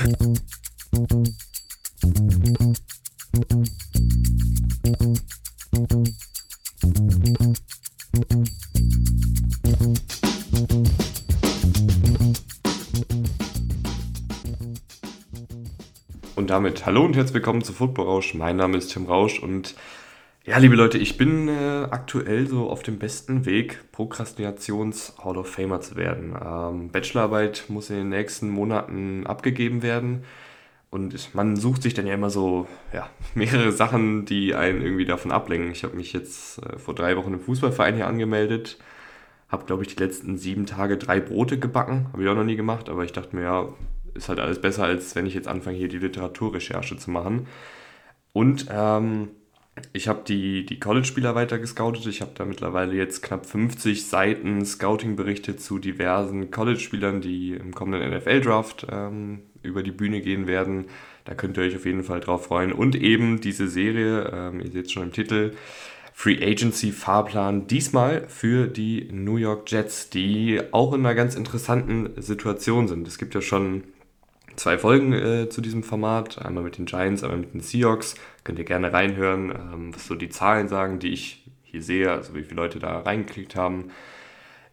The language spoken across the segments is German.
Und damit hallo und herzlich willkommen zu Football Rausch. Mein Name ist Tim Rausch und ja, liebe Leute, ich bin äh, aktuell so auf dem besten Weg, Prokrastinations-Hall of Famer zu werden. Ähm, Bachelorarbeit muss in den nächsten Monaten abgegeben werden und man sucht sich dann ja immer so ja, mehrere Sachen, die einen irgendwie davon ablenken. Ich habe mich jetzt äh, vor drei Wochen im Fußballverein hier angemeldet, habe, glaube ich, die letzten sieben Tage drei Brote gebacken, habe ich auch noch nie gemacht, aber ich dachte mir, ja, ist halt alles besser, als wenn ich jetzt anfange, hier die Literaturrecherche zu machen. Und ähm, ich habe die, die College-Spieler weiter gescoutet. Ich habe da mittlerweile jetzt knapp 50 Seiten Scouting-Berichte zu diversen College-Spielern, die im kommenden NFL-Draft ähm, über die Bühne gehen werden. Da könnt ihr euch auf jeden Fall drauf freuen. Und eben diese Serie, ähm, ihr seht es schon im Titel, Free Agency Fahrplan, diesmal für die New York Jets, die auch in einer ganz interessanten Situation sind. Es gibt ja schon zwei Folgen äh, zu diesem Format. Einmal mit den Giants, einmal mit den Seahawks. Könnt ihr gerne reinhören, ähm, was so die Zahlen sagen, die ich hier sehe, also wie viele Leute da reingeklickt haben.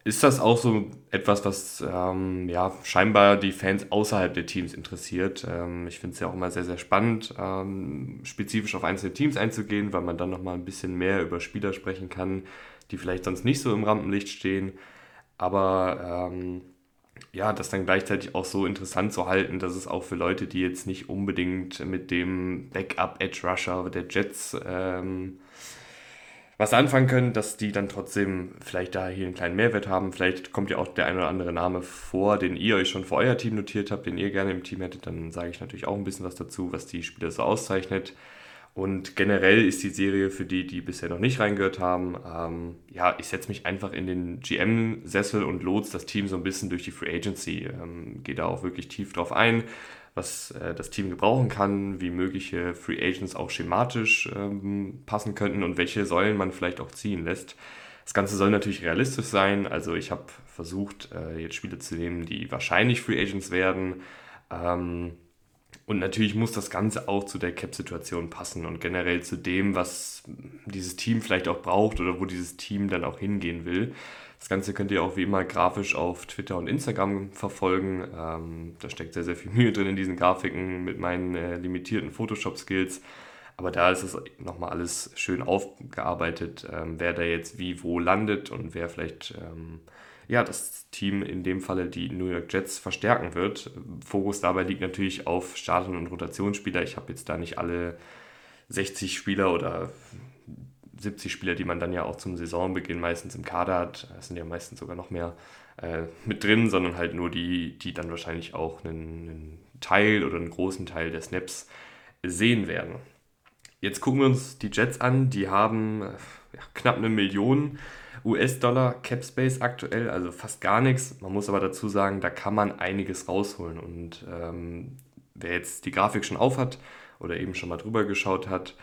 Ist das auch so etwas, was ähm, ja, scheinbar die Fans außerhalb der Teams interessiert? Ähm, ich finde es ja auch immer sehr, sehr spannend, ähm, spezifisch auf einzelne Teams einzugehen, weil man dann nochmal ein bisschen mehr über Spieler sprechen kann, die vielleicht sonst nicht so im Rampenlicht stehen. Aber ähm, ja, das dann gleichzeitig auch so interessant zu halten, dass es auch für Leute, die jetzt nicht unbedingt mit dem Backup Edge Rusher der Jets ähm, was anfangen können, dass die dann trotzdem vielleicht da hier einen kleinen Mehrwert haben. Vielleicht kommt ja auch der ein oder andere Name vor, den ihr euch schon für euer Team notiert habt, den ihr gerne im Team hättet. Dann sage ich natürlich auch ein bisschen was dazu, was die Spieler so auszeichnet. Und generell ist die Serie für die, die bisher noch nicht reingehört haben, ähm, ja, ich setze mich einfach in den GM-Sessel und lotse das Team so ein bisschen durch die Free Agency. Ähm, Gehe da auch wirklich tief drauf ein, was äh, das Team gebrauchen kann, wie mögliche Free Agents auch schematisch ähm, passen könnten und welche Säulen man vielleicht auch ziehen lässt. Das Ganze soll natürlich realistisch sein. Also ich habe versucht, äh, jetzt Spiele zu nehmen, die wahrscheinlich Free Agents werden. Ähm, und natürlich muss das Ganze auch zu der Cap-Situation passen und generell zu dem, was dieses Team vielleicht auch braucht oder wo dieses Team dann auch hingehen will. Das Ganze könnt ihr auch wie immer grafisch auf Twitter und Instagram verfolgen. Ähm, da steckt sehr, sehr viel Mühe drin in diesen Grafiken mit meinen äh, limitierten Photoshop-Skills. Aber da ist es nochmal alles schön aufgearbeitet, ähm, wer da jetzt wie wo landet und wer vielleicht ähm, ja, das Team in dem Falle die New York Jets verstärken wird. Fokus dabei liegt natürlich auf Starten und Rotationsspieler. Ich habe jetzt da nicht alle 60 Spieler oder 70 Spieler, die man dann ja auch zum Saisonbeginn meistens im Kader hat, es sind ja meistens sogar noch mehr äh, mit drin, sondern halt nur die, die dann wahrscheinlich auch einen, einen Teil oder einen großen Teil der Snaps sehen werden. Jetzt gucken wir uns die Jets an, die haben äh, ja, knapp eine Million US-Dollar Cap Space aktuell, also fast gar nichts. Man muss aber dazu sagen, da kann man einiges rausholen. Und ähm, wer jetzt die Grafik schon auf hat oder eben schon mal drüber geschaut hat,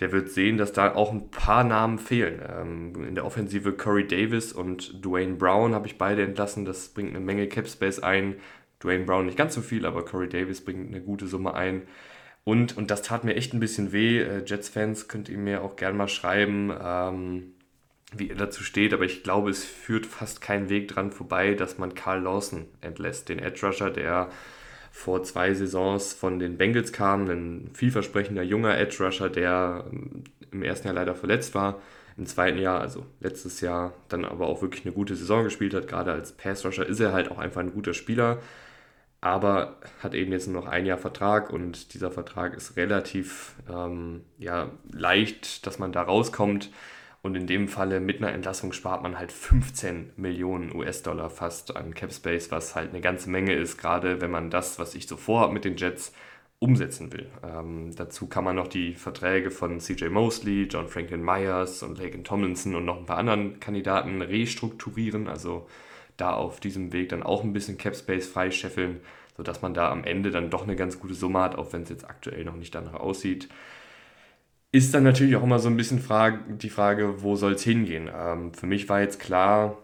der wird sehen, dass da auch ein paar Namen fehlen. Ähm, in der Offensive Corey Davis und Dwayne Brown habe ich beide entlassen. Das bringt eine Menge Cap Space ein. Dwayne Brown nicht ganz so viel, aber Corey Davis bringt eine gute Summe ein. Und, und das tat mir echt ein bisschen weh. Äh, Jets-Fans könnt ihr mir auch gerne mal schreiben. Ähm, wie er dazu steht, aber ich glaube, es führt fast kein Weg dran vorbei, dass man Carl Lawson entlässt, den Edge Rusher, der vor zwei Saisons von den Bengals kam, ein vielversprechender junger Edge Rusher, der ähm, im ersten Jahr leider verletzt war, im zweiten Jahr, also letztes Jahr, dann aber auch wirklich eine gute Saison gespielt hat. Gerade als Pass Rusher ist er halt auch einfach ein guter Spieler, aber hat eben jetzt nur noch ein Jahr Vertrag und dieser Vertrag ist relativ ähm, ja, leicht, dass man da rauskommt. Und in dem Falle mit einer Entlassung spart man halt 15 Millionen US-Dollar fast an Cap Space, was halt eine ganze Menge ist, gerade wenn man das, was ich so vorhabe mit den Jets, umsetzen will. Ähm, dazu kann man noch die Verträge von CJ Mosley, John Franklin Myers und Laken Tomlinson und noch ein paar anderen Kandidaten restrukturieren, also da auf diesem Weg dann auch ein bisschen Cap Space freischeffeln, sodass man da am Ende dann doch eine ganz gute Summe hat, auch wenn es jetzt aktuell noch nicht danach aussieht ist dann natürlich auch immer so ein bisschen Frage, die Frage, wo soll es hingehen? Ähm, für mich war jetzt klar,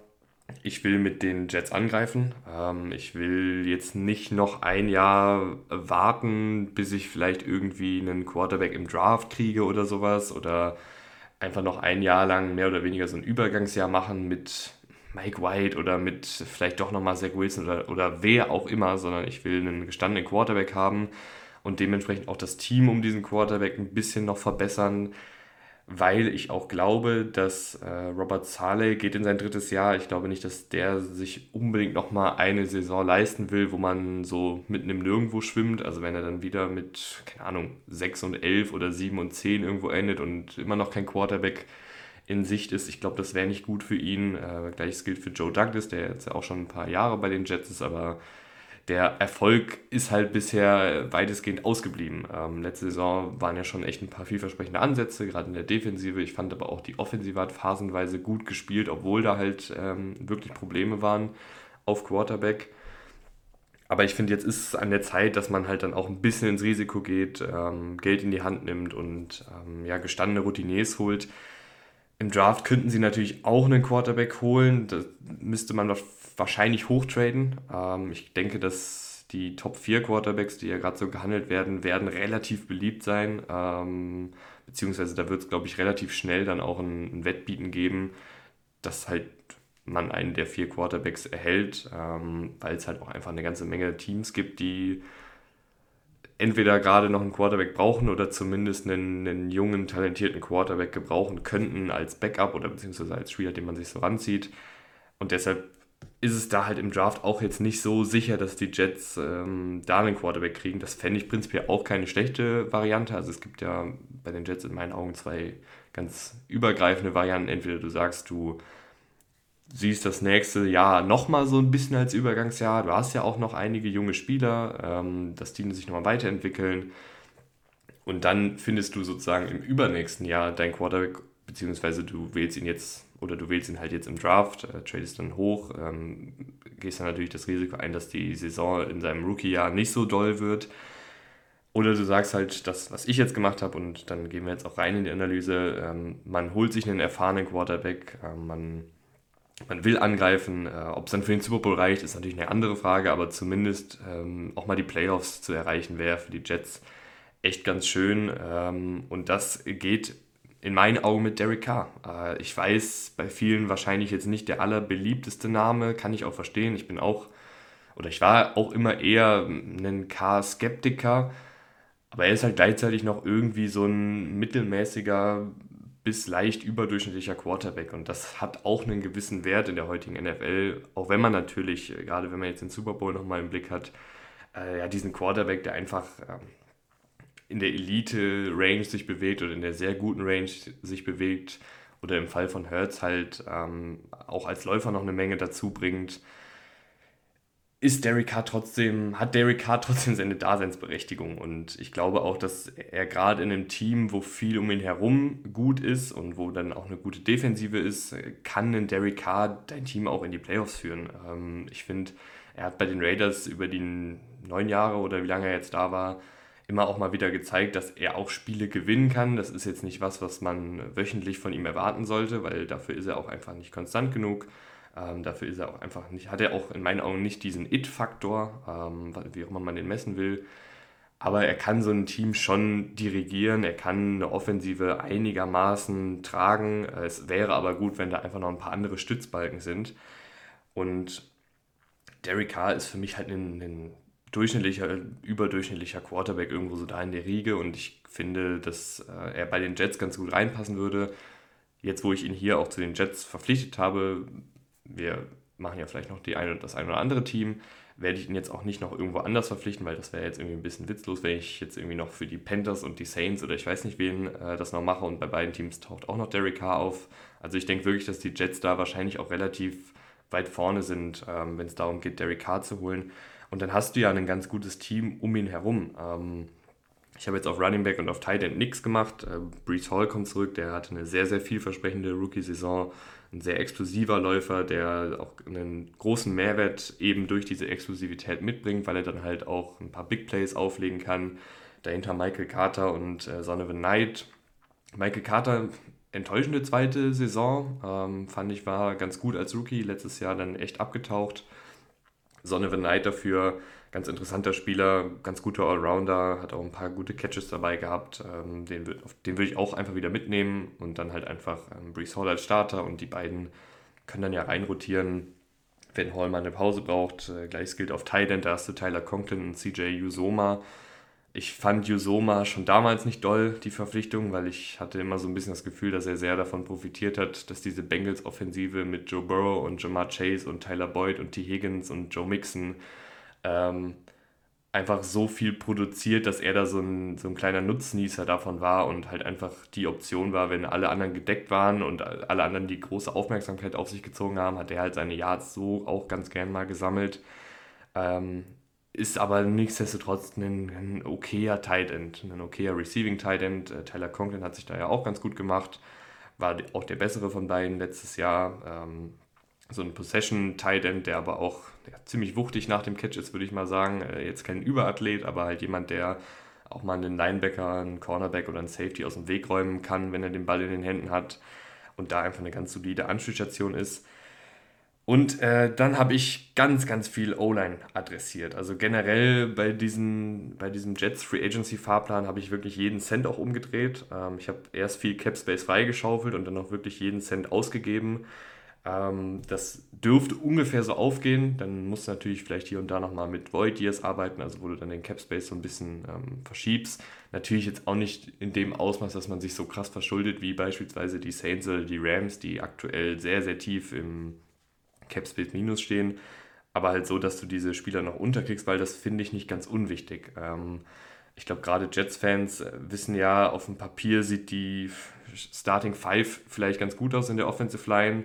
ich will mit den Jets angreifen. Ähm, ich will jetzt nicht noch ein Jahr warten, bis ich vielleicht irgendwie einen Quarterback im Draft kriege oder sowas. Oder einfach noch ein Jahr lang mehr oder weniger so ein Übergangsjahr machen mit Mike White oder mit vielleicht doch nochmal Zach Wilson oder, oder wer auch immer, sondern ich will einen gestandenen Quarterback haben und dementsprechend auch das Team um diesen Quarterback ein bisschen noch verbessern weil ich auch glaube, dass äh, Robert Saleh geht in sein drittes Jahr. Ich glaube nicht, dass der sich unbedingt nochmal eine Saison leisten will, wo man so mitten im Nirgendwo schwimmt. Also wenn er dann wieder mit, keine Ahnung, 6 und 11 oder 7 und 10 irgendwo endet und immer noch kein Quarterback in Sicht ist, ich glaube, das wäre nicht gut für ihn. Äh, Gleiches gilt für Joe Douglas, der jetzt auch schon ein paar Jahre bei den Jets ist, aber der Erfolg ist halt bisher weitestgehend ausgeblieben. Ähm, letzte Saison waren ja schon echt ein paar vielversprechende Ansätze, gerade in der Defensive. Ich fand aber auch die Offensive hat phasenweise gut gespielt, obwohl da halt ähm, wirklich Probleme waren auf Quarterback. Aber ich finde, jetzt ist es an der Zeit, dass man halt dann auch ein bisschen ins Risiko geht, ähm, Geld in die Hand nimmt und ähm, ja, gestandene Routiniers holt. Im Draft könnten sie natürlich auch einen Quarterback holen. Da müsste man wahrscheinlich hochtraden. Ähm, ich denke, dass die Top 4 Quarterbacks, die ja gerade so gehandelt werden, werden relativ beliebt sein. Ähm, beziehungsweise da wird es, glaube ich, relativ schnell dann auch ein, ein, Wettbieten geben, dass halt man einen der vier Quarterbacks erhält, ähm, weil es halt auch einfach eine ganze Menge Teams gibt, die entweder gerade noch einen Quarterback brauchen oder zumindest einen, einen, jungen, talentierten Quarterback gebrauchen könnten als Backup oder beziehungsweise als Spieler, den man sich so ranzieht. Und deshalb ist es da halt im Draft auch jetzt nicht so sicher, dass die Jets ähm, da einen Quarterback kriegen. Das fände ich prinzipiell auch keine schlechte Variante. Also es gibt ja bei den Jets in meinen Augen zwei ganz übergreifende Varianten. Entweder du sagst, du siehst das nächste Jahr nochmal so ein bisschen als Übergangsjahr. Du hast ja auch noch einige junge Spieler, ähm, dass die sich nochmal weiterentwickeln. Und dann findest du sozusagen im übernächsten Jahr dein Quarterback, beziehungsweise du wählst ihn jetzt oder du wählst ihn halt jetzt im Draft, äh, tradest dann hoch, ähm, gehst dann natürlich das Risiko ein, dass die Saison in seinem Rookie-Jahr nicht so doll wird. Oder du sagst halt das, was ich jetzt gemacht habe, und dann gehen wir jetzt auch rein in die Analyse. Ähm, man holt sich einen erfahrenen Quarterback, äh, man, man will angreifen. Äh, Ob es dann für den Super Bowl reicht, ist natürlich eine andere Frage, aber zumindest ähm, auch mal die Playoffs zu erreichen, wäre für die Jets echt ganz schön. Ähm, und das geht in meinen Augen mit Derek Carr. Äh, ich weiß, bei vielen wahrscheinlich jetzt nicht der allerbeliebteste Name, kann ich auch verstehen. Ich bin auch, oder ich war auch immer eher ein Carr-Skeptiker, aber er ist halt gleichzeitig noch irgendwie so ein mittelmäßiger bis leicht überdurchschnittlicher Quarterback und das hat auch einen gewissen Wert in der heutigen NFL, auch wenn man natürlich, gerade wenn man jetzt den Super Bowl nochmal im Blick hat, äh, ja, diesen Quarterback, der einfach äh, in der Elite-Range sich bewegt oder in der sehr guten Range sich bewegt oder im Fall von Hertz halt ähm, auch als Läufer noch eine Menge dazu bringt, ist Derek Carr trotzdem, hat Derek Carr trotzdem seine Daseinsberechtigung. Und ich glaube auch, dass er gerade in einem Team, wo viel um ihn herum gut ist und wo dann auch eine gute Defensive ist, kann ein Derek Carr dein Team auch in die Playoffs führen. Ähm, ich finde, er hat bei den Raiders über die neun Jahre oder wie lange er jetzt da war, immer auch mal wieder gezeigt, dass er auch Spiele gewinnen kann. Das ist jetzt nicht was, was man wöchentlich von ihm erwarten sollte, weil dafür ist er auch einfach nicht konstant genug. Ähm, dafür ist er auch einfach nicht, hat er auch in meinen Augen nicht diesen It-Faktor, ähm, wie auch immer man den messen will. Aber er kann so ein Team schon dirigieren, er kann eine Offensive einigermaßen tragen. Es wäre aber gut, wenn da einfach noch ein paar andere Stützbalken sind. Und Derek Carr ist für mich halt ein, ein durchschnittlicher, überdurchschnittlicher Quarterback irgendwo so da in der Riege und ich finde, dass äh, er bei den Jets ganz gut reinpassen würde. Jetzt, wo ich ihn hier auch zu den Jets verpflichtet habe, wir machen ja vielleicht noch die eine, das ein oder andere Team, werde ich ihn jetzt auch nicht noch irgendwo anders verpflichten, weil das wäre jetzt irgendwie ein bisschen witzlos, wenn ich jetzt irgendwie noch für die Panthers und die Saints oder ich weiß nicht wen äh, das noch mache und bei beiden Teams taucht auch noch Derek Carr auf. Also ich denke wirklich, dass die Jets da wahrscheinlich auch relativ weit vorne sind, ähm, wenn es darum geht, Derek Carr zu holen. Und dann hast du ja ein ganz gutes Team um ihn herum. Ähm, ich habe jetzt auf Running Back und auf Tight End nichts gemacht. Äh, Brees Hall kommt zurück, der hatte eine sehr, sehr vielversprechende Rookie-Saison. Ein sehr explosiver Läufer, der auch einen großen Mehrwert eben durch diese Explosivität mitbringt, weil er dann halt auch ein paar Big Plays auflegen kann. Dahinter Michael Carter und äh, Sonovan Knight. Michael Carter enttäuschende zweite Saison. Ähm, fand ich, war ganz gut als Rookie. Letztes Jahr dann echt abgetaucht. Sonne the Knight dafür, ganz interessanter Spieler, ganz guter Allrounder, hat auch ein paar gute Catches dabei gehabt. Ähm, den, den würde ich auch einfach wieder mitnehmen und dann halt einfach ähm, Brees Hall als Starter und die beiden können dann ja reinrotieren, wenn Hall mal eine Pause braucht. Äh, gleiches gilt auf Thailand, da hast du Tyler Conklin und CJ Usoma. Ich fand Usoma schon damals nicht doll, die Verpflichtung, weil ich hatte immer so ein bisschen das Gefühl, dass er sehr davon profitiert hat, dass diese Bengals-Offensive mit Joe Burrow und Jamar Chase und Tyler Boyd und T. Higgins und Joe Mixon ähm, einfach so viel produziert, dass er da so ein, so ein kleiner Nutznießer davon war und halt einfach die Option war, wenn alle anderen gedeckt waren und alle anderen die große Aufmerksamkeit auf sich gezogen haben, hat er halt seine Yards so auch ganz gern mal gesammelt. Ähm, ist aber nichtsdestotrotz ein, ein okayer Tight End, ein okayer Receiving Tight End. Äh, Tyler Conklin hat sich da ja auch ganz gut gemacht, war auch der bessere von beiden letztes Jahr. Ähm, so ein Possession Tight End, der aber auch ja, ziemlich wuchtig nach dem Catch ist, würde ich mal sagen. Äh, jetzt kein Überathlet, aber halt jemand, der auch mal einen Linebacker, einen Cornerback oder einen Safety aus dem Weg räumen kann, wenn er den Ball in den Händen hat und da einfach eine ganz solide Anspielstation ist. Und äh, dann habe ich ganz, ganz viel O-Line adressiert. Also generell bei, diesen, bei diesem Jets Free Agency Fahrplan habe ich wirklich jeden Cent auch umgedreht. Ähm, ich habe erst viel Cap Space freigeschaufelt und dann auch wirklich jeden Cent ausgegeben. Ähm, das dürfte ungefähr so aufgehen. Dann musst du natürlich vielleicht hier und da nochmal mit Void Years arbeiten, also wo du dann den Cap Space so ein bisschen ähm, verschiebst. Natürlich jetzt auch nicht in dem Ausmaß, dass man sich so krass verschuldet wie beispielsweise die Saints oder die Rams, die aktuell sehr, sehr tief im Capspace Minus stehen, aber halt so, dass du diese Spieler noch unterkriegst, weil das finde ich nicht ganz unwichtig. Ähm, ich glaube, gerade Jets-Fans äh, wissen ja, auf dem Papier sieht die Starting Five vielleicht ganz gut aus in der Offensive Line,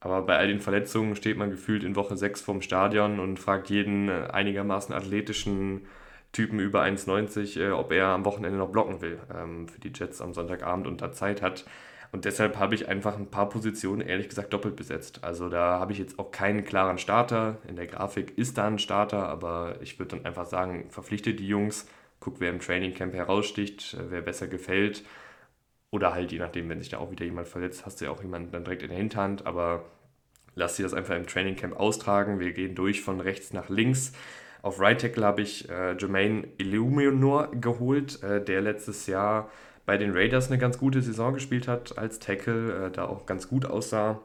aber bei all den Verletzungen steht man gefühlt in Woche 6 vorm Stadion und fragt jeden äh, einigermaßen athletischen Typen über 1,90, äh, ob er am Wochenende noch blocken will ähm, für die Jets am Sonntagabend und da Zeit hat. Und deshalb habe ich einfach ein paar Positionen ehrlich gesagt doppelt besetzt. Also da habe ich jetzt auch keinen klaren Starter. In der Grafik ist da ein Starter, aber ich würde dann einfach sagen, verpflichte die Jungs, guck, wer im Trainingcamp heraussticht, äh, wer besser gefällt. Oder halt, je nachdem, wenn sich da auch wieder jemand verletzt, hast du ja auch jemanden dann direkt in der Hinterhand. Aber lass sie das einfach im Trainingcamp austragen. Wir gehen durch von rechts nach links. Auf Right Tackle habe ich äh, Jermaine Illuminor geholt, äh, der letztes Jahr bei den Raiders eine ganz gute Saison gespielt hat als Tackle, äh, da auch ganz gut aussah.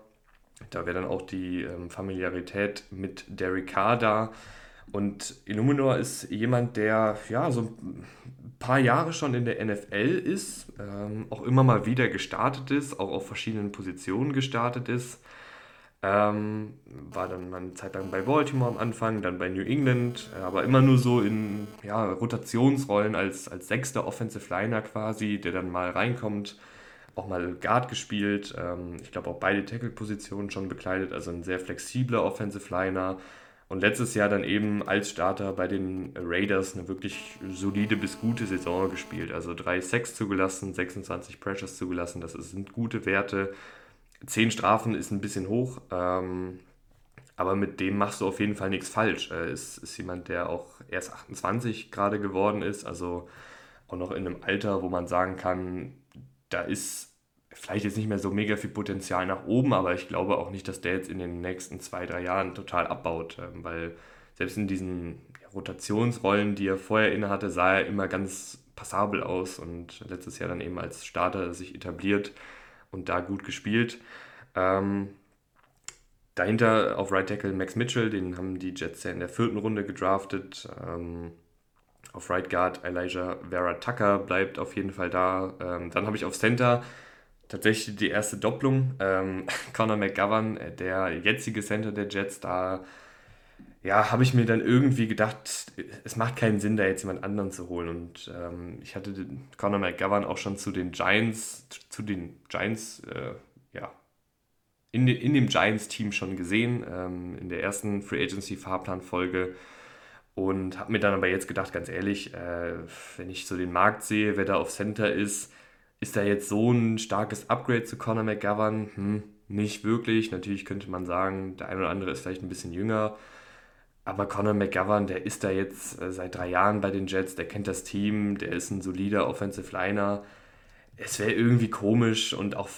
Da wäre dann auch die ähm, Familiarität mit Derek Carr da. Und Illuminor ist jemand, der ja so ein paar Jahre schon in der NFL ist, ähm, auch immer mal wieder gestartet ist, auch auf verschiedenen Positionen gestartet ist. Ähm, war dann mal eine Zeit lang bei Baltimore am Anfang, dann bei New England, äh, aber immer nur so in ja, Rotationsrollen als, als sechster Offensive Liner quasi, der dann mal reinkommt, auch mal Guard gespielt. Ähm, ich glaube auch beide Tackle-Positionen schon bekleidet, also ein sehr flexibler Offensive Liner. Und letztes Jahr dann eben als Starter bei den Raiders eine wirklich solide bis gute Saison gespielt. Also drei Sacks zugelassen, 26 Pressures zugelassen, das sind gute Werte. Zehn Strafen ist ein bisschen hoch, ähm, aber mit dem machst du auf jeden Fall nichts falsch. Er ist, ist jemand, der auch erst 28 gerade geworden ist, also auch noch in einem Alter, wo man sagen kann, da ist vielleicht jetzt nicht mehr so mega viel Potenzial nach oben, aber ich glaube auch nicht, dass der jetzt in den nächsten zwei, drei Jahren total abbaut, ähm, weil selbst in diesen Rotationsrollen, die er vorher inne hatte, sah er immer ganz passabel aus und letztes Jahr dann eben als Starter sich etabliert und da gut gespielt. Ähm, dahinter auf Right Tackle Max Mitchell, den haben die Jets ja in der vierten Runde gedraftet. Ähm, auf Right Guard Elijah Vera Tucker bleibt auf jeden Fall da. Ähm, dann habe ich auf Center tatsächlich die erste Doppelung. Ähm, Conor McGovern, äh, der jetzige Center der Jets, da ja, habe ich mir dann irgendwie gedacht, es macht keinen Sinn, da jetzt jemand anderen zu holen. Und ähm, ich hatte den Conor McGovern auch schon zu den Giants, zu den Giants, äh, ja, in, de, in dem Giants-Team schon gesehen, ähm, in der ersten Free Agency-Fahrplan-Folge. Und habe mir dann aber jetzt gedacht, ganz ehrlich, äh, wenn ich so den Markt sehe, wer da auf Center ist, ist da jetzt so ein starkes Upgrade zu Conor McGovern? Hm, nicht wirklich. Natürlich könnte man sagen, der eine oder andere ist vielleicht ein bisschen jünger. Aber Conor McGovern, der ist da jetzt äh, seit drei Jahren bei den Jets, der kennt das Team, der ist ein solider Offensive Liner. es wäre irgendwie komisch und auch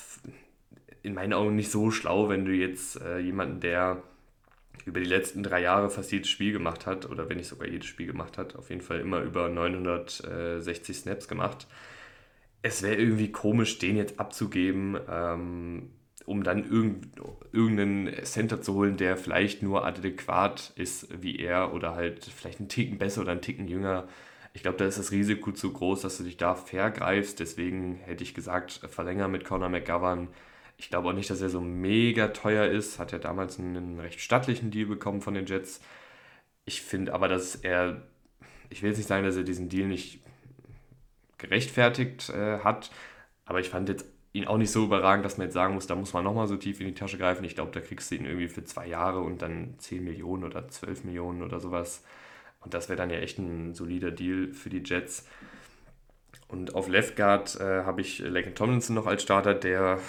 in meinen Augen nicht so schlau, wenn du jetzt äh, jemanden, der über die letzten drei Jahre fast jedes Spiel gemacht hat, oder wenn nicht sogar jedes Spiel gemacht hat, auf jeden Fall immer über 960 Snaps gemacht. Es wäre irgendwie komisch, den jetzt abzugeben, ähm, um dann irgend, irgendeinen Center zu holen, der vielleicht nur adäquat ist wie er oder halt vielleicht einen Ticken besser oder einen Ticken jünger. Ich glaube, da ist das Risiko zu groß, dass du dich da vergreifst. Deswegen hätte ich gesagt, verlänger mit Conor McGovern. Ich glaube auch nicht, dass er so mega teuer ist. Hat ja damals einen recht stattlichen Deal bekommen von den Jets. Ich finde aber, dass er, ich will jetzt nicht sagen, dass er diesen Deal nicht gerechtfertigt äh, hat, aber ich fand jetzt ihn auch nicht so überragend, dass man jetzt sagen muss, da muss man nochmal so tief in die Tasche greifen. Ich glaube, da kriegst du ihn irgendwie für zwei Jahre und dann 10 Millionen oder 12 Millionen oder sowas. Und das wäre dann ja echt ein solider Deal für die Jets. Und auf Left Guard äh, habe ich Laken Tomlinson noch als Starter, der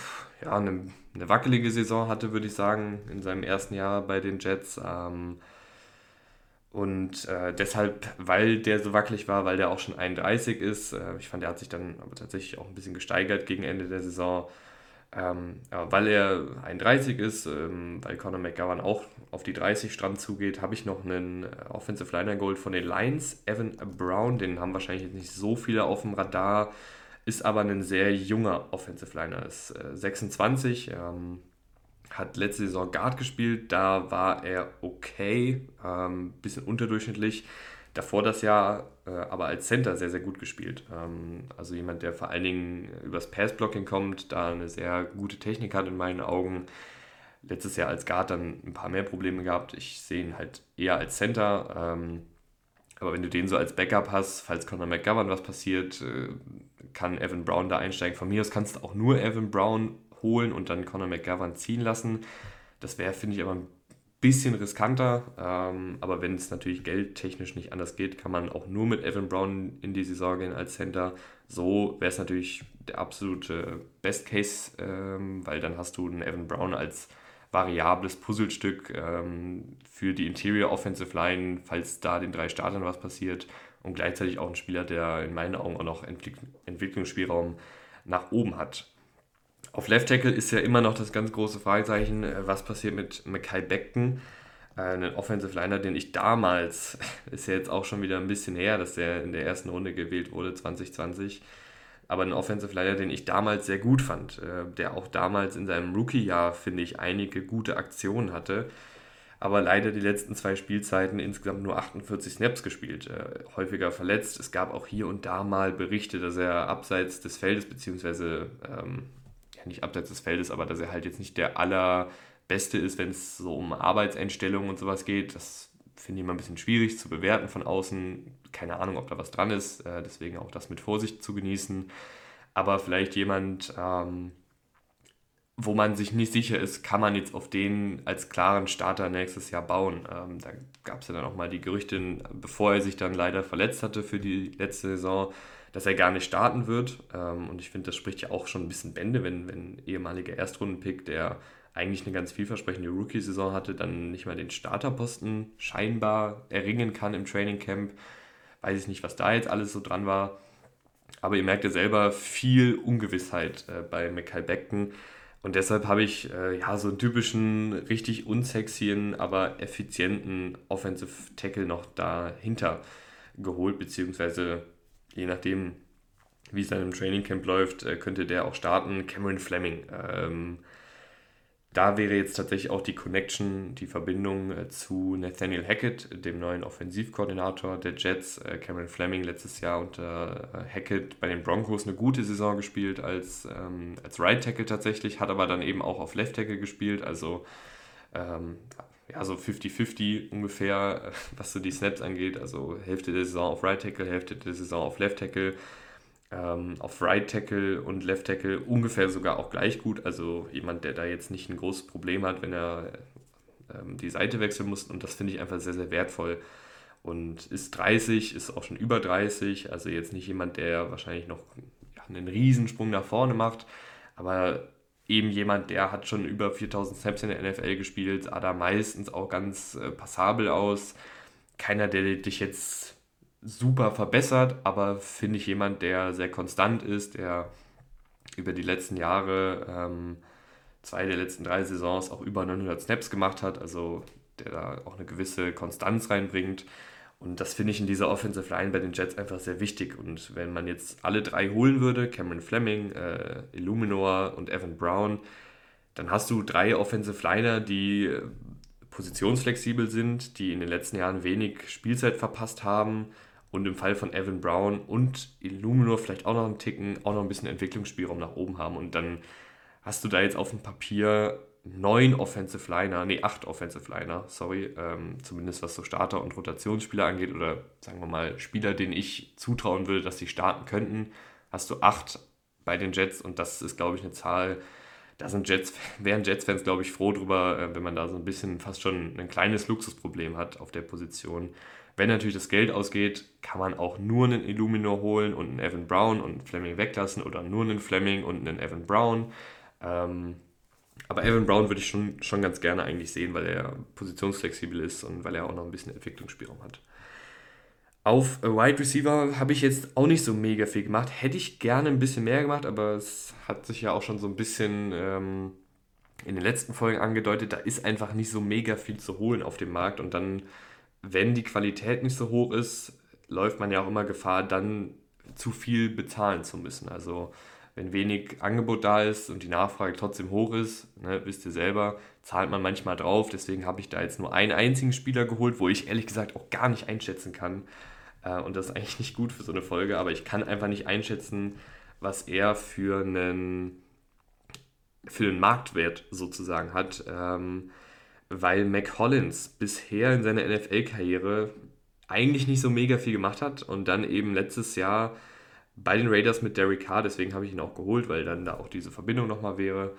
ja eine, eine wackelige Saison hatte, würde ich sagen, in seinem ersten Jahr bei den Jets. Ähm, und äh, deshalb, weil der so wackelig war, weil der auch schon 31 ist, äh, ich fand, der hat sich dann aber tatsächlich auch ein bisschen gesteigert gegen Ende der Saison. Ähm, ja, weil er 31 ist, ähm, weil Conor McGovern auch auf die 30 Strand zugeht, habe ich noch einen äh, Offensive Liner Gold von den Lions, Evan Brown, den haben wahrscheinlich jetzt nicht so viele auf dem Radar, ist aber ein sehr junger Offensive Liner, ist äh, 26, ähm, hat letzte Saison Guard gespielt, da war er okay, ähm, bisschen unterdurchschnittlich. Davor das Jahr äh, aber als Center sehr, sehr gut gespielt. Ähm, also jemand, der vor allen Dingen übers Passblocking kommt, da eine sehr gute Technik hat in meinen Augen. Letztes Jahr als Guard dann ein paar mehr Probleme gehabt. Ich sehe ihn halt eher als Center. Ähm, aber wenn du den so als Backup hast, falls Conor McGovern was passiert, äh, kann Evan Brown da einsteigen. Von mir aus kannst du auch nur Evan Brown holen und dann Conor McGovern ziehen lassen. Das wäre, finde ich, aber ein bisschen riskanter. Ähm, aber wenn es natürlich geldtechnisch nicht anders geht, kann man auch nur mit Evan Brown in die Saison gehen als Center. So wäre es natürlich der absolute Best Case, ähm, weil dann hast du einen Evan Brown als variables Puzzlestück ähm, für die Interior Offensive Line, falls da den drei Startern was passiert und gleichzeitig auch ein Spieler, der in meinen Augen auch noch Entwick Entwicklungsspielraum nach oben hat. Auf Left Tackle ist ja immer noch das ganz große Fragezeichen, äh, was passiert mit Mackay Beckton, äh, einen Offensive Liner, den ich damals, ist ja jetzt auch schon wieder ein bisschen her, dass der in der ersten Runde gewählt wurde, 2020, aber ein Offensive Liner, den ich damals sehr gut fand, äh, der auch damals in seinem Rookie-Jahr, finde ich, einige gute Aktionen hatte, aber leider die letzten zwei Spielzeiten insgesamt nur 48 Snaps gespielt, häufiger verletzt. Es gab auch hier und da mal Berichte, dass er abseits des Feldes beziehungsweise ähm, ja nicht abseits des Feldes, aber dass er halt jetzt nicht der allerbeste ist, wenn es so um Arbeitseinstellungen und sowas geht. Das finde ich immer ein bisschen schwierig zu bewerten von außen. Keine Ahnung, ob da was dran ist, äh, deswegen auch das mit Vorsicht zu genießen. Aber vielleicht jemand, ähm, wo man sich nicht sicher ist, kann man jetzt auf den als klaren Starter nächstes Jahr bauen. Ähm, da gab es ja dann auch mal die Gerüchte, bevor er sich dann leider verletzt hatte für die letzte Saison, dass er gar nicht starten wird. Ähm, und ich finde, das spricht ja auch schon ein bisschen Bände, wenn, wenn ehemaliger Erstrundenpick, der eigentlich eine ganz vielversprechende Rookie-Saison hatte, dann nicht mal den Starterposten scheinbar erringen kann im Training Camp. Weiß ich nicht, was da jetzt alles so dran war. Aber ihr merkt ja selber viel Ungewissheit äh, bei Mackay Beckton. Und deshalb habe ich äh, ja so einen typischen, richtig unsexyen, aber effizienten Offensive Tackle noch dahinter geholt, beziehungsweise je nachdem, wie es dann im Training Camp läuft, äh, könnte der auch starten. Cameron Fleming. Ähm, da wäre jetzt tatsächlich auch die Connection, die Verbindung äh, zu Nathaniel Hackett, dem neuen Offensivkoordinator der Jets. Äh, Cameron Fleming letztes Jahr unter Hackett bei den Broncos eine gute Saison gespielt als, ähm, als Right Tackle tatsächlich, hat aber dann eben auch auf Left Tackle gespielt. Also ähm, ja, so 50-50 ungefähr, was so die Snaps angeht. Also Hälfte der Saison auf Right Tackle, Hälfte der Saison auf Left Tackle. Ähm, auf Right Tackle und Left Tackle ungefähr sogar auch gleich gut. Also jemand, der da jetzt nicht ein großes Problem hat, wenn er ähm, die Seite wechseln muss. Und das finde ich einfach sehr, sehr wertvoll. Und ist 30, ist auch schon über 30. Also jetzt nicht jemand, der wahrscheinlich noch ja, einen Riesensprung nach vorne macht. Aber eben jemand, der hat schon über 4000 Snaps in der NFL gespielt, sah da meistens auch ganz äh, passabel aus. Keiner, der dich jetzt super verbessert, aber finde ich jemand, der sehr konstant ist, der über die letzten Jahre, ähm, zwei der letzten drei Saisons auch über 900 Snaps gemacht hat, also der da auch eine gewisse Konstanz reinbringt. Und das finde ich in dieser Offensive Line bei den Jets einfach sehr wichtig. Und wenn man jetzt alle drei holen würde, Cameron Fleming, äh, Illuminor und Evan Brown, dann hast du drei Offensive Liner, die äh, positionsflexibel sind, die in den letzten Jahren wenig Spielzeit verpasst haben und im Fall von Evan Brown und Illuminor vielleicht auch noch einen Ticken, auch noch ein bisschen Entwicklungsspielraum nach oben haben. Und dann hast du da jetzt auf dem Papier neun Offensive Liner, nee, acht Offensive Liner, sorry, ähm, zumindest was so Starter- und Rotationsspieler angeht oder sagen wir mal Spieler, denen ich zutrauen würde, dass sie starten könnten, hast du acht bei den Jets und das ist, glaube ich, eine Zahl, da sind Jets, wären Jets-Fans, glaube ich, froh drüber, äh, wenn man da so ein bisschen fast schon ein kleines Luxusproblem hat auf der Position. Wenn natürlich das Geld ausgeht, kann man auch nur einen Illuminor holen und einen Evan Brown und einen Fleming weglassen oder nur einen Fleming und einen Evan Brown. Ähm, aber Evan Brown würde ich schon, schon ganz gerne eigentlich sehen, weil er positionsflexibel ist und weil er auch noch ein bisschen Entwicklungsspielraum hat. Auf Wide Receiver habe ich jetzt auch nicht so mega viel gemacht. Hätte ich gerne ein bisschen mehr gemacht, aber es hat sich ja auch schon so ein bisschen ähm, in den letzten Folgen angedeutet, da ist einfach nicht so mega viel zu holen auf dem Markt. Und dann, wenn die Qualität nicht so hoch ist, läuft man ja auch immer Gefahr, dann zu viel bezahlen zu müssen. Also wenn wenig Angebot da ist und die Nachfrage trotzdem hoch ist, ne, wisst ihr selber, zahlt man manchmal drauf. Deswegen habe ich da jetzt nur einen einzigen Spieler geholt, wo ich ehrlich gesagt auch gar nicht einschätzen kann. Äh, und das ist eigentlich nicht gut für so eine Folge, aber ich kann einfach nicht einschätzen, was er für einen, für einen Marktwert sozusagen hat. Ähm, weil Mac Hollins bisher in seiner NFL-Karriere eigentlich nicht so mega viel gemacht hat und dann eben letztes Jahr bei den Raiders mit Derek Carr, deswegen habe ich ihn auch geholt, weil dann da auch diese Verbindung nochmal wäre.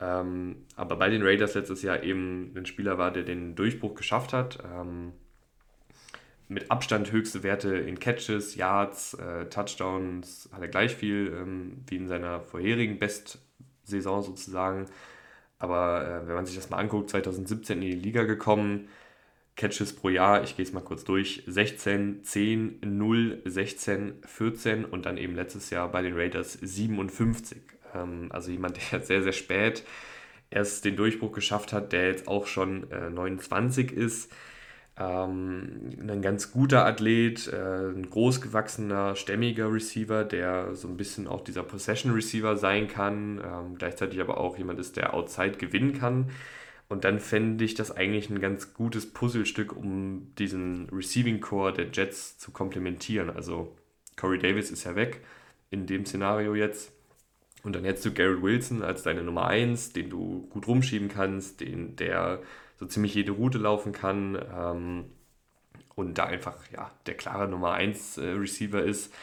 Ähm, aber bei den Raiders letztes Jahr eben ein Spieler war, der den Durchbruch geschafft hat. Ähm, mit Abstand höchste Werte in Catches, Yards, äh, Touchdowns hat er gleich viel ähm, wie in seiner vorherigen Bestsaison sozusagen. Aber äh, wenn man sich das mal anguckt, 2017 in die Liga gekommen, Catches pro Jahr, ich gehe es mal kurz durch, 16, 10, 0, 16, 14 und dann eben letztes Jahr bei den Raiders 57. Ähm, also jemand, der sehr, sehr spät erst den Durchbruch geschafft hat, der jetzt auch schon äh, 29 ist. Ähm, ein ganz guter Athlet, äh, ein großgewachsener, stämmiger Receiver, der so ein bisschen auch dieser Possession Receiver sein kann, ähm, gleichzeitig aber auch jemand ist, der Outside gewinnen kann. Und dann fände ich das eigentlich ein ganz gutes Puzzlestück, um diesen Receiving Core der Jets zu komplementieren. Also Corey Davis ist ja weg in dem Szenario jetzt. Und dann hättest du Garrett Wilson als deine Nummer 1, den du gut rumschieben kannst, den, der so ziemlich jede Route laufen kann ähm, und da einfach ja, der klare Nummer 1 äh, Receiver ist.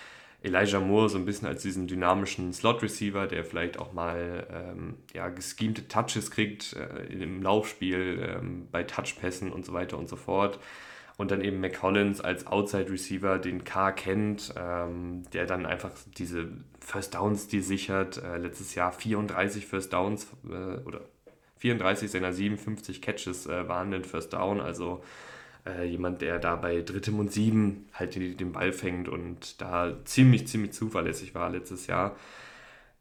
Elijah Moore so ein bisschen als diesen dynamischen Slot-Receiver, der vielleicht auch mal ähm, ja, geschemte Touches kriegt äh, im Laufspiel, ähm, bei Touchpässen und so weiter und so fort. Und dann eben McCollins als Outside-Receiver, den K kennt, ähm, der dann einfach diese First Downs die sichert. Äh, letztes Jahr 34 First Downs äh, oder 34 seiner 57 Catches äh, waren den First Down, also äh, jemand, der da bei drittem und sieben halt den, den Ball fängt und da ziemlich, ziemlich zuverlässig war letztes Jahr.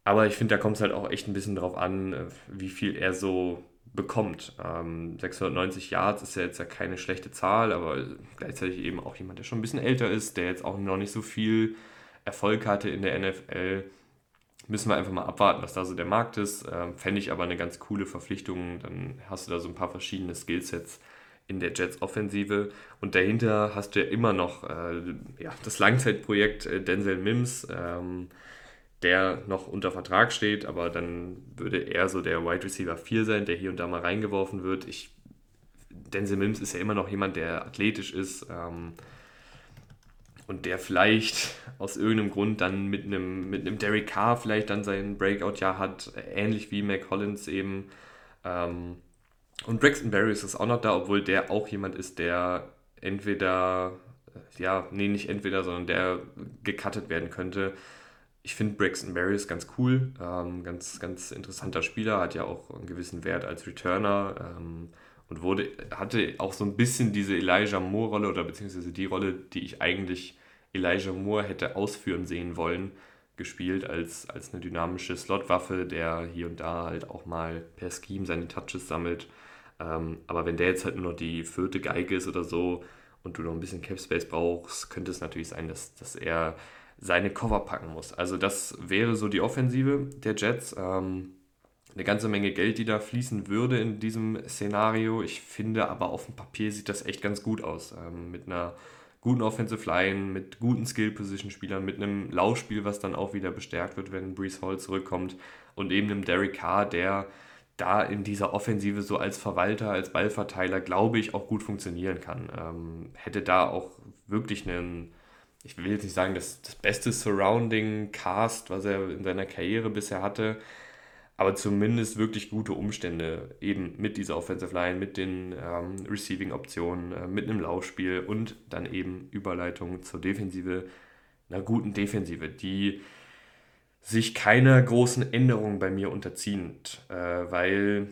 Aber ich finde, da kommt es halt auch echt ein bisschen drauf an, äh, wie viel er so bekommt. Ähm, 690 Yards ist ja jetzt ja keine schlechte Zahl, aber gleichzeitig eben auch jemand, der schon ein bisschen älter ist, der jetzt auch noch nicht so viel Erfolg hatte in der NFL müssen wir einfach mal abwarten, was da so der Markt ist. Ähm, Fände ich aber eine ganz coole Verpflichtung. Dann hast du da so ein paar verschiedene Skillsets in der Jets-Offensive. Und dahinter hast du ja immer noch äh, ja, das Langzeitprojekt äh, Denzel Mims, ähm, der noch unter Vertrag steht, aber dann würde er so der Wide Receiver 4 sein, der hier und da mal reingeworfen wird. Ich, Denzel Mims ist ja immer noch jemand, der athletisch ist. Ähm, und der vielleicht aus irgendeinem Grund dann mit einem, mit einem Derek Carr vielleicht dann sein Breakout-Jahr hat, ähnlich wie Mac Collins eben. Ähm, und Braxton Barrios ist auch noch da, obwohl der auch jemand ist, der entweder, ja, nee, nicht entweder, sondern der gecuttet werden könnte. Ich finde Braxton Barrios ganz cool, ähm, ganz, ganz interessanter Spieler, hat ja auch einen gewissen Wert als Returner. Ähm, und wurde, hatte auch so ein bisschen diese Elijah Moore-Rolle oder beziehungsweise die Rolle, die ich eigentlich Elijah Moore hätte ausführen sehen wollen, gespielt als, als eine dynamische Slotwaffe, der hier und da halt auch mal per Scheme seine Touches sammelt. Ähm, aber wenn der jetzt halt nur noch die vierte Geige ist oder so und du noch ein bisschen Cap Space brauchst, könnte es natürlich sein, dass, dass er seine Cover packen muss. Also das wäre so die Offensive der Jets. Ähm, eine ganze Menge Geld, die da fließen würde in diesem Szenario. Ich finde aber auf dem Papier sieht das echt ganz gut aus. Ähm, mit einer guten Offensive Line, mit guten Skill-Position-Spielern, mit einem Laufspiel, was dann auch wieder bestärkt wird, wenn Brees Hall zurückkommt und eben einem Derek Carr, der da in dieser Offensive so als Verwalter, als Ballverteiler, glaube ich, auch gut funktionieren kann. Ähm, hätte da auch wirklich einen, ich will jetzt nicht sagen, das, das beste Surrounding-Cast, was er in seiner Karriere bisher hatte, aber zumindest wirklich gute Umstände, eben mit dieser Offensive Line, mit den ähm, Receiving-Optionen, äh, mit einem Laufspiel und dann eben Überleitung zur Defensive, einer guten Defensive, die sich keiner großen Änderung bei mir unterzieht, äh, weil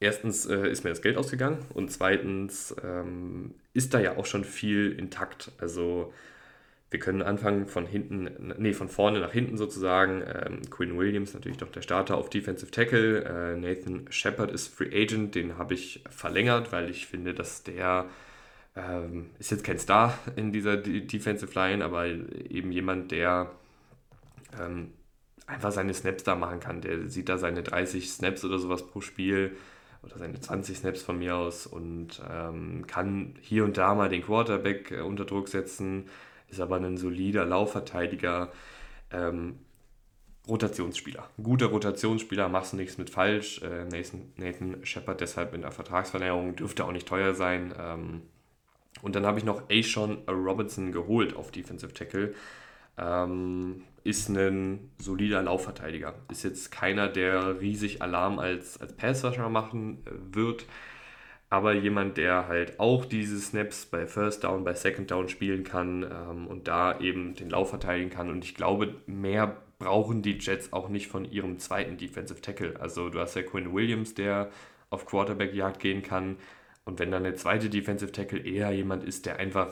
erstens äh, ist mir das Geld ausgegangen und zweitens ähm, ist da ja auch schon viel intakt. Also wir können anfangen von hinten, nee, von vorne nach hinten sozusagen. Ähm, Quinn Williams natürlich doch der Starter auf Defensive Tackle. Äh, Nathan Shepard ist Free Agent, den habe ich verlängert, weil ich finde, dass der ähm, ist jetzt kein Star in dieser Defensive Line, aber eben jemand, der ähm, einfach seine Snaps da machen kann. Der sieht da seine 30 Snaps oder sowas pro Spiel oder seine 20 Snaps von mir aus und ähm, kann hier und da mal den Quarterback äh, unter Druck setzen ist aber ein solider Laufverteidiger, ähm, Rotationsspieler. Ein guter Rotationsspieler, machst du nichts mit falsch. Äh, Nathan, Nathan Shepard deshalb in der Vertragsverlängerung dürfte auch nicht teuer sein. Ähm, und dann habe ich noch Ashon Robinson geholt auf Defensive Tackle. Ähm, ist ein solider Laufverteidiger. Ist jetzt keiner, der riesig Alarm als, als Passwasher machen äh, wird aber jemand, der halt auch diese Snaps bei First Down, bei Second Down spielen kann ähm, und da eben den Lauf verteidigen kann. Und ich glaube, mehr brauchen die Jets auch nicht von ihrem zweiten Defensive Tackle. Also du hast ja Quinn Williams, der auf Quarterback-Jagd gehen kann. Und wenn dann der zweite Defensive Tackle eher jemand ist, der einfach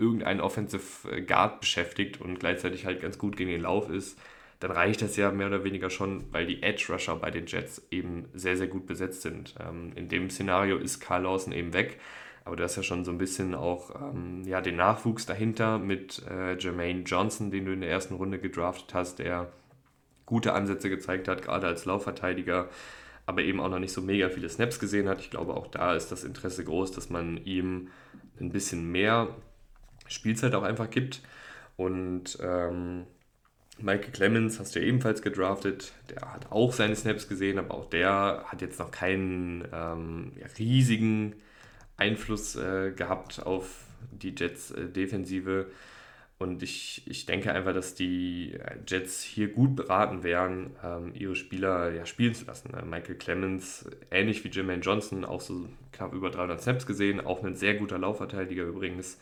irgendeinen Offensive Guard beschäftigt und gleichzeitig halt ganz gut gegen den Lauf ist, dann reicht das ja mehr oder weniger schon, weil die Edge Rusher bei den Jets eben sehr, sehr gut besetzt sind. Ähm, in dem Szenario ist Carl Lawson eben weg, aber du hast ja schon so ein bisschen auch ähm, ja, den Nachwuchs dahinter mit äh, Jermaine Johnson, den du in der ersten Runde gedraftet hast, der gute Ansätze gezeigt hat, gerade als Laufverteidiger, aber eben auch noch nicht so mega viele Snaps gesehen hat. Ich glaube, auch da ist das Interesse groß, dass man ihm ein bisschen mehr Spielzeit auch einfach gibt. Und ähm, Michael Clemens hast du ja ebenfalls gedraftet. Der hat auch seine Snaps gesehen, aber auch der hat jetzt noch keinen ähm, riesigen Einfluss äh, gehabt auf die Jets-Defensive. Äh, und ich, ich denke einfach, dass die Jets hier gut beraten wären, ähm, ihre Spieler ja, spielen zu lassen. Äh, Michael Clemens, ähnlich wie Jermaine Johnson, auch so knapp über 300 Snaps gesehen, auch ein sehr guter Laufverteidiger übrigens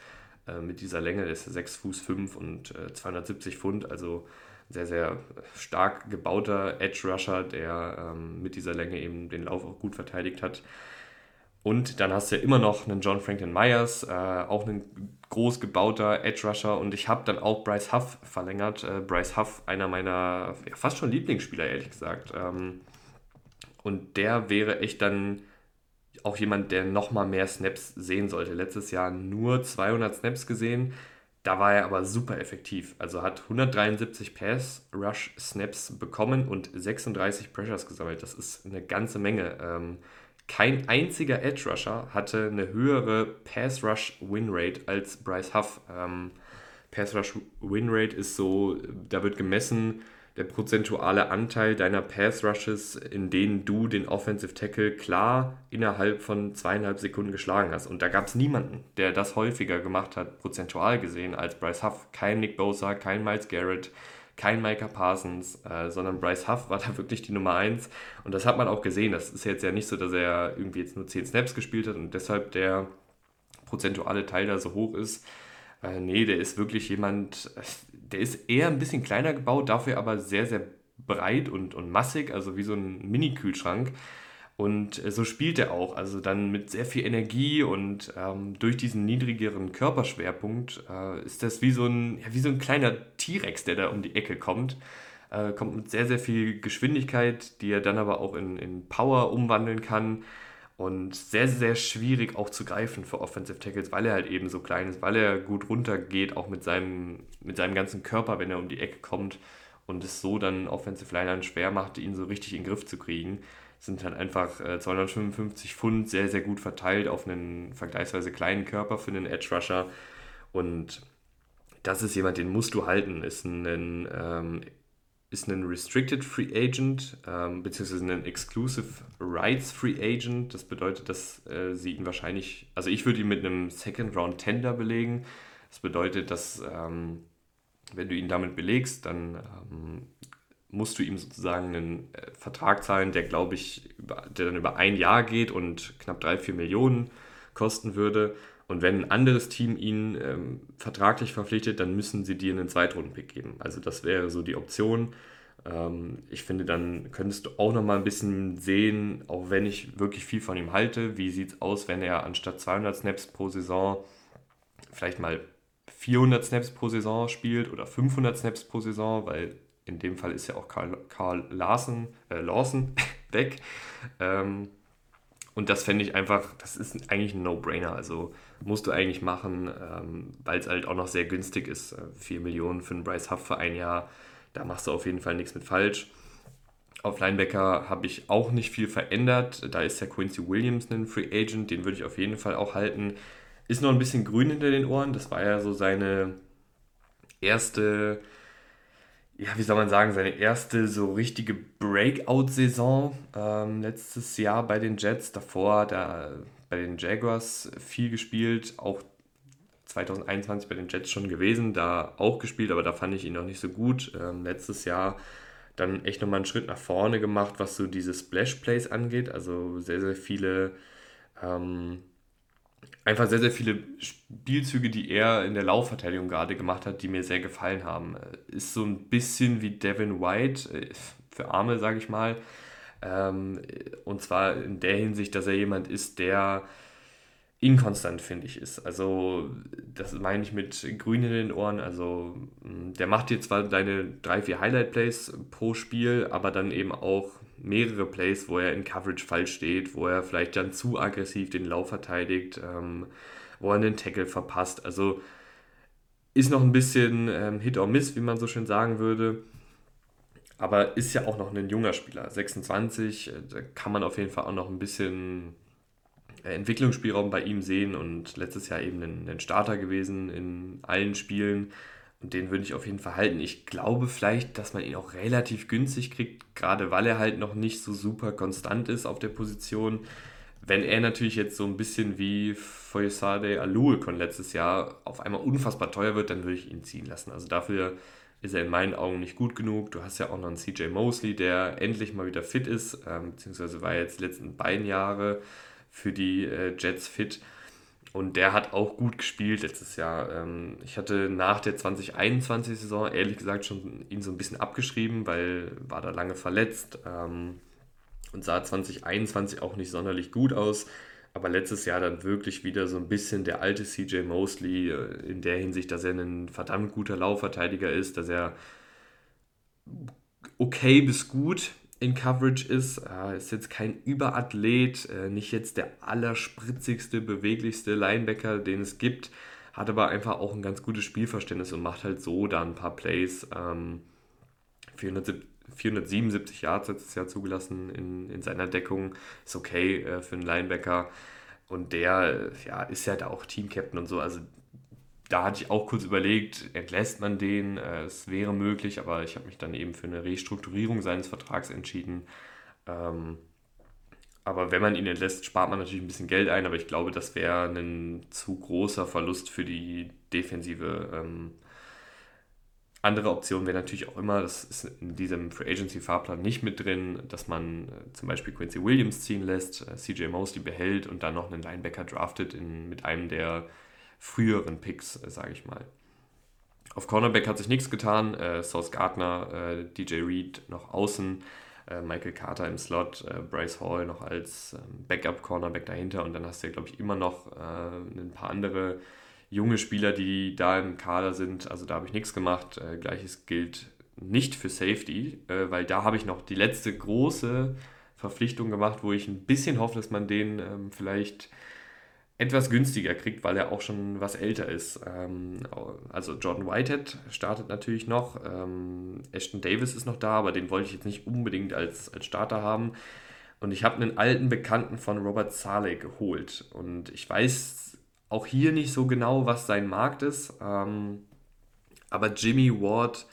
äh, mit dieser Länge, der ist 6 Fuß 5 und äh, 270 Pfund, also sehr, sehr stark gebauter Edge Rusher, der ähm, mit dieser Länge eben den Lauf auch gut verteidigt hat. Und dann hast du ja immer noch einen John Franklin Myers, äh, auch ein groß gebauter Edge Rusher. Und ich habe dann auch Bryce Huff verlängert. Äh, Bryce Huff, einer meiner ja, fast schon Lieblingsspieler, ehrlich gesagt. Ähm, und der wäre echt dann auch jemand, der nochmal mehr Snaps sehen sollte. Letztes Jahr nur 200 Snaps gesehen. Da war er aber super effektiv. Also hat 173 Pass-Rush-Snaps bekommen und 36 Pressures gesammelt. Das ist eine ganze Menge. Ähm, kein einziger Edge-Rusher hatte eine höhere Pass-Rush-Win-Rate als Bryce Huff. Ähm, Pass-Rush-Win-Rate ist so, da wird gemessen, der prozentuale Anteil deiner Pass Rushes, in denen du den Offensive Tackle klar innerhalb von zweieinhalb Sekunden geschlagen hast. Und da gab es niemanden, der das häufiger gemacht hat, prozentual gesehen, als Bryce Huff. Kein Nick Bosa, kein Miles Garrett, kein Micah Parsons, äh, sondern Bryce Huff war da wirklich die Nummer 1. Und das hat man auch gesehen. Das ist jetzt ja nicht so, dass er irgendwie jetzt nur 10 Snaps gespielt hat und deshalb der prozentuale Teil da so hoch ist. Äh, nee, der ist wirklich jemand, der ist eher ein bisschen kleiner gebaut, dafür aber sehr, sehr breit und, und massig, also wie so ein Mini-Kühlschrank. Und äh, so spielt er auch, also dann mit sehr viel Energie und ähm, durch diesen niedrigeren Körperschwerpunkt äh, ist das wie so ein, ja, wie so ein kleiner T-Rex, der da um die Ecke kommt. Äh, kommt mit sehr, sehr viel Geschwindigkeit, die er dann aber auch in, in Power umwandeln kann. Und sehr, sehr schwierig auch zu greifen für Offensive Tackles, weil er halt eben so klein ist, weil er gut runtergeht, auch mit seinem, mit seinem ganzen Körper, wenn er um die Ecke kommt und es so dann Offensive Linern schwer macht, ihn so richtig in den Griff zu kriegen sind halt einfach äh, 255 Pfund sehr, sehr gut verteilt auf einen vergleichsweise kleinen Körper für einen Edge Rusher. Und das ist jemand, den musst du halten. Ist ein, ähm, ist ein Restricted Free Agent, ähm, beziehungsweise ein Exclusive Rights Free Agent. Das bedeutet, dass äh, sie ihn wahrscheinlich, also ich würde ihn mit einem Second Round Tender belegen. Das bedeutet, dass ähm, wenn du ihn damit belegst, dann ähm, musst du ihm sozusagen einen äh, Vertrag zahlen, der, glaube ich, über, der dann über ein Jahr geht und knapp drei, vier Millionen kosten würde. Und wenn ein anderes Team ihn ähm, vertraglich verpflichtet, dann müssen sie dir einen Zweitrunden-Pick geben. Also das wäre so die Option. Ähm, ich finde, dann könntest du auch nochmal ein bisschen sehen, auch wenn ich wirklich viel von ihm halte, wie sieht es aus, wenn er anstatt 200 Snaps pro Saison vielleicht mal 400 Snaps pro Saison spielt oder 500 Snaps pro Saison, weil in dem Fall ist ja auch Karl, Karl Larsen, äh, Lawson weg. Ähm, und das fände ich einfach, das ist eigentlich ein No-Brainer. Also musst du eigentlich machen, ähm, weil es halt auch noch sehr günstig ist. 4 äh, Millionen für einen Bryce Huff für ein Jahr, da machst du auf jeden Fall nichts mit falsch. Auf Linebacker habe ich auch nicht viel verändert. Da ist der Quincy Williams ein Free Agent, den würde ich auf jeden Fall auch halten. Ist noch ein bisschen grün hinter den Ohren. Das war ja so seine erste ja, wie soll man sagen, seine erste so richtige Breakout-Saison ähm, letztes Jahr bei den Jets. Davor er bei den Jaguars viel gespielt, auch 2021 bei den Jets schon gewesen, da auch gespielt, aber da fand ich ihn noch nicht so gut. Ähm, letztes Jahr dann echt nochmal einen Schritt nach vorne gemacht, was so diese Splash-Plays angeht. Also sehr, sehr viele ähm, einfach sehr, sehr viele Spielzüge, die er in der Laufverteidigung gerade gemacht hat, die mir sehr gefallen haben. Ist so ein bisschen wie Devin White, äh, für Arme, sage ich mal. Ähm, und zwar in der Hinsicht, dass er jemand ist, der inkonstant, finde ich, ist. Also, das meine ich mit Grün in den Ohren. Also, der macht dir zwar deine drei, vier Highlight-Plays pro Spiel, aber dann eben auch mehrere Plays, wo er in Coverage falsch steht, wo er vielleicht dann zu aggressiv den Lauf verteidigt, ähm, wo er einen Tackle verpasst. Also ist noch ein bisschen ähm, Hit or Miss, wie man so schön sagen würde. Aber ist ja auch noch ein junger Spieler, 26. Äh, da kann man auf jeden Fall auch noch ein bisschen äh, Entwicklungsspielraum bei ihm sehen und letztes Jahr eben ein, ein Starter gewesen in allen Spielen. Und den würde ich auf jeden Fall halten. Ich glaube vielleicht, dass man ihn auch relativ günstig kriegt, gerade weil er halt noch nicht so super konstant ist auf der Position. Wenn er natürlich jetzt so ein bisschen wie Foyesade Aluekon letztes Jahr auf einmal unfassbar teuer wird, dann würde ich ihn ziehen lassen. Also dafür ist er in meinen Augen nicht gut genug. Du hast ja auch noch einen CJ Mosley, der endlich mal wieder fit ist, ähm, beziehungsweise war jetzt die letzten beiden Jahre für die äh, Jets fit. Und der hat auch gut gespielt letztes Jahr. Ähm, ich hatte nach der 2021-Saison ehrlich gesagt schon ihn so ein bisschen abgeschrieben, weil war da lange verletzt ähm, und sah 2021 auch nicht sonderlich gut aus. Aber letztes Jahr dann wirklich wieder so ein bisschen der alte CJ Mosley äh, in der Hinsicht, dass er ein verdammt guter Laufverteidiger ist, dass er okay bis gut in Coverage ist. Ist jetzt kein Überathlet, äh, nicht jetzt der allerspritzigste, beweglichste Linebacker, den es gibt, hat aber einfach auch ein ganz gutes Spielverständnis und macht halt so da ein paar Plays. Ähm, 477 Yards letztes Jahr zugelassen in, in seiner Deckung, ist okay äh, für einen Linebacker. Und der ja, ist ja da auch Team-Captain und so. Also da hatte ich auch kurz überlegt, entlässt man den, äh, es wäre möglich, aber ich habe mich dann eben für eine Restrukturierung seines Vertrags entschieden. Ähm, aber wenn man ihn entlässt, spart man natürlich ein bisschen Geld ein, aber ich glaube, das wäre ein zu großer Verlust für die Defensive. Ähm, andere Option wäre natürlich auch immer, das ist in diesem Free Agency Fahrplan nicht mit drin, dass man äh, zum Beispiel Quincy Williams ziehen lässt, äh, CJ Mosley behält und dann noch einen Linebacker draftet in, mit einem der früheren Picks, äh, sage ich mal. Auf Cornerback hat sich nichts getan. Äh, Sauce Gardner, äh, DJ Reed noch außen. äh, Michael Carter im Slot, äh, Bryce Hall noch als ähm, Backup-Cornerback dahinter und dann hast du ja, glaube ich, immer noch ein paar andere junge Spieler, die da im Kader sind. Also da habe ich nichts gemacht. Äh, Gleiches gilt nicht für Safety, äh, weil da habe ich noch die letzte große Verpflichtung gemacht, wo ich ein bisschen hoffe, dass man den ähm, vielleicht etwas günstiger kriegt, weil er auch schon was älter ist. Ähm, also Jordan Whitehead startet natürlich noch. Ähm, Ashton Davis ist noch da, aber den wollte ich jetzt nicht unbedingt als, als Starter haben. Und ich habe einen alten Bekannten von Robert Saleh geholt. Und ich weiß auch hier nicht so genau, was sein Markt ist. Ähm, aber Jimmy Ward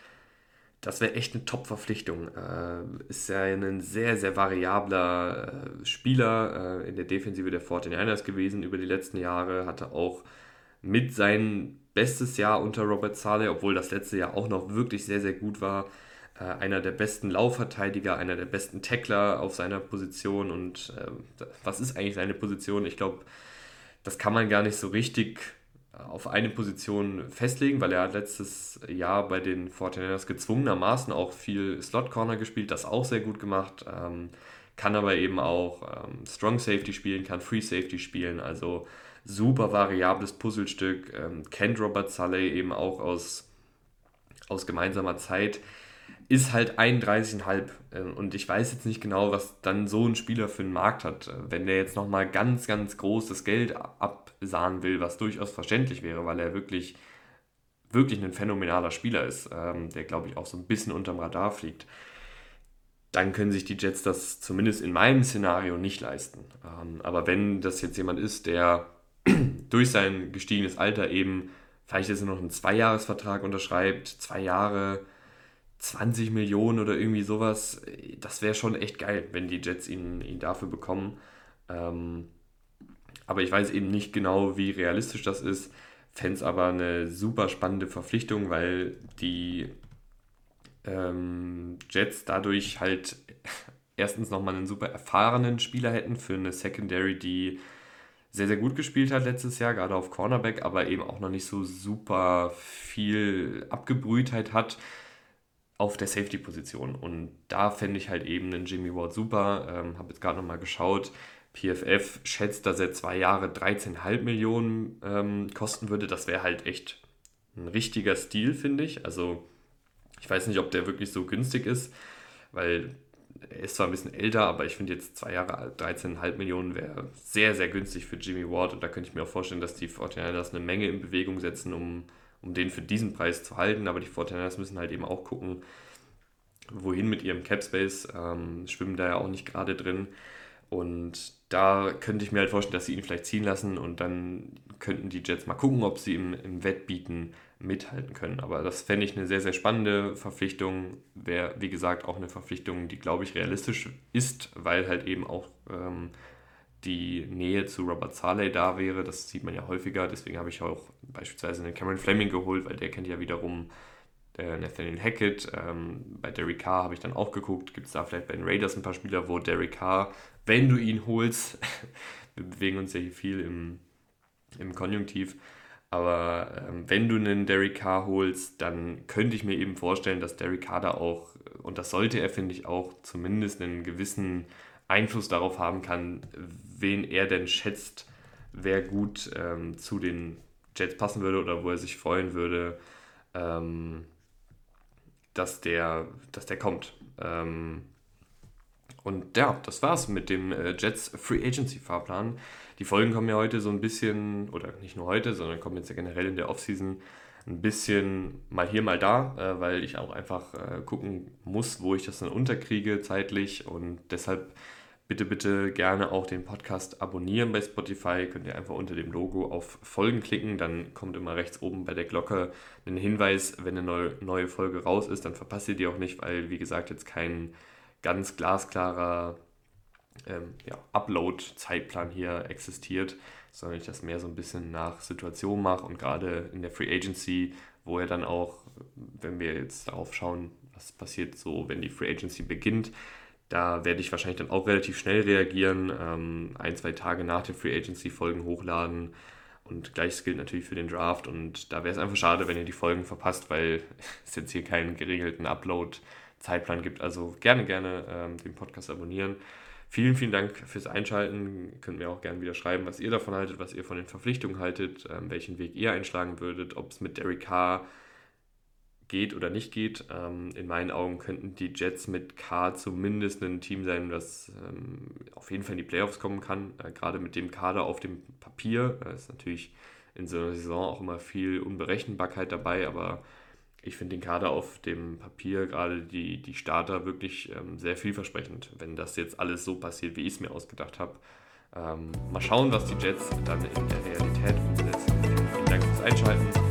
das wäre echt eine Top-Verpflichtung. Äh, ist ja ein sehr, sehr variabler äh, Spieler äh, in der Defensive der 49ers gewesen über die letzten Jahre. Hatte auch mit sein bestes Jahr unter Robert Saleh, obwohl das letzte Jahr auch noch wirklich sehr, sehr gut war. Äh, einer der besten Laufverteidiger, einer der besten Tackler auf seiner Position. Und äh, was ist eigentlich seine Position? Ich glaube, das kann man gar nicht so richtig auf eine Position festlegen, weil er hat letztes Jahr bei den 49ers gezwungenermaßen auch viel Slot Corner gespielt, das auch sehr gut gemacht, ähm, kann aber eben auch ähm, Strong Safety spielen, kann Free Safety spielen, also super variables Puzzlestück, ähm, kennt Robert Saleh eben auch aus, aus gemeinsamer Zeit, ist halt 31,5 ähm, und ich weiß jetzt nicht genau, was dann so ein Spieler für einen Markt hat. Wenn der jetzt nochmal ganz, ganz großes Geld ab sahen will, was durchaus verständlich wäre, weil er wirklich, wirklich ein phänomenaler Spieler ist, ähm, der, glaube ich, auch so ein bisschen unterm Radar fliegt, dann können sich die Jets das zumindest in meinem Szenario nicht leisten. Ähm, aber wenn das jetzt jemand ist, der durch sein gestiegenes Alter eben vielleicht jetzt noch einen Zweijahresvertrag unterschreibt, zwei Jahre, 20 Millionen oder irgendwie sowas, das wäre schon echt geil, wenn die Jets ihn, ihn dafür bekommen. Ähm, aber ich weiß eben nicht genau, wie realistisch das ist. Fände aber eine super spannende Verpflichtung, weil die ähm, Jets dadurch halt erstens nochmal einen super erfahrenen Spieler hätten für eine Secondary, die sehr, sehr gut gespielt hat letztes Jahr, gerade auf Cornerback, aber eben auch noch nicht so super viel Abgebrühtheit hat auf der Safety-Position. Und da fände ich halt eben einen Jimmy Ward super. Ähm, Habe jetzt gerade nochmal geschaut. PFF schätzt, dass er zwei Jahre 13,5 Millionen ähm, kosten würde. Das wäre halt echt ein richtiger Stil, finde ich. Also ich weiß nicht, ob der wirklich so günstig ist, weil er ist zwar ein bisschen älter, aber ich finde jetzt zwei Jahre 13,5 Millionen wäre sehr, sehr günstig für Jimmy Ward und da könnte ich mir auch vorstellen, dass die 49ers eine Menge in Bewegung setzen, um, um den für diesen Preis zu halten, aber die 49ers müssen halt eben auch gucken, wohin mit ihrem Capspace, ähm, schwimmen da ja auch nicht gerade drin und da könnte ich mir halt vorstellen, dass sie ihn vielleicht ziehen lassen und dann könnten die Jets mal gucken, ob sie im, im Wettbieten mithalten können. Aber das fände ich eine sehr, sehr spannende Verpflichtung. Wäre, wie gesagt, auch eine Verpflichtung, die, glaube ich, realistisch ist, weil halt eben auch ähm, die Nähe zu Robert Saleh da wäre. Das sieht man ja häufiger. Deswegen habe ich auch beispielsweise einen Cameron Fleming geholt, weil der kennt ja wiederum äh, Nathaniel Hackett. Ähm, bei Derek Carr habe ich dann auch geguckt, gibt es da vielleicht bei den Raiders ein paar Spieler, wo Derek Carr, wenn du ihn holst, wir bewegen uns ja hier viel im, im Konjunktiv, aber ähm, wenn du einen Derek Carr holst, dann könnte ich mir eben vorstellen, dass Derek Carr da auch, und das sollte er, finde ich, auch zumindest einen gewissen Einfluss darauf haben kann, wen er denn schätzt, wer gut ähm, zu den Jets passen würde oder wo er sich freuen würde. Ähm, dass der, dass der kommt. Ähm, und ja, das war's mit dem äh, Jets Free Agency Fahrplan. Die Folgen kommen ja heute so ein bisschen, oder nicht nur heute, sondern kommen jetzt ja generell in der Offseason ein bisschen mal hier, mal da, äh, weil ich auch einfach äh, gucken muss, wo ich das dann unterkriege zeitlich und deshalb Bitte, bitte gerne auch den Podcast abonnieren bei Spotify. Könnt ihr einfach unter dem Logo auf Folgen klicken. Dann kommt immer rechts oben bei der Glocke ein Hinweis, wenn eine neue Folge raus ist. Dann verpasst ihr die auch nicht, weil, wie gesagt, jetzt kein ganz glasklarer ähm, ja, Upload-Zeitplan hier existiert, sondern ich das mehr so ein bisschen nach Situation mache und gerade in der Free Agency, wo er dann auch, wenn wir jetzt darauf schauen, was passiert so, wenn die Free Agency beginnt, da werde ich wahrscheinlich dann auch relativ schnell reagieren, ähm, ein, zwei Tage nach der Free Agency Folgen hochladen. Und gleiches gilt natürlich für den Draft. Und da wäre es einfach schade, wenn ihr die Folgen verpasst, weil es jetzt hier keinen geregelten Upload Zeitplan gibt. Also gerne, gerne ähm, den Podcast abonnieren. Vielen, vielen Dank fürs Einschalten. Könnt mir auch gerne wieder schreiben, was ihr davon haltet, was ihr von den Verpflichtungen haltet, ähm, welchen Weg ihr einschlagen würdet, ob es mit Derek Carr geht oder nicht geht. Ähm, in meinen Augen könnten die Jets mit K zumindest ein Team sein, das ähm, auf jeden Fall in die Playoffs kommen kann. Äh, gerade mit dem Kader auf dem Papier äh, ist natürlich in so einer Saison auch immer viel Unberechenbarkeit dabei, aber ich finde den Kader auf dem Papier, gerade die, die Starter, wirklich ähm, sehr vielversprechend, wenn das jetzt alles so passiert, wie ich es mir ausgedacht habe. Ähm, mal schauen, was die Jets dann in der Realität umsetzen. Vielen Dank fürs Einschalten.